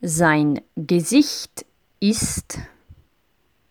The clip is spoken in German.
Sein Gesicht ist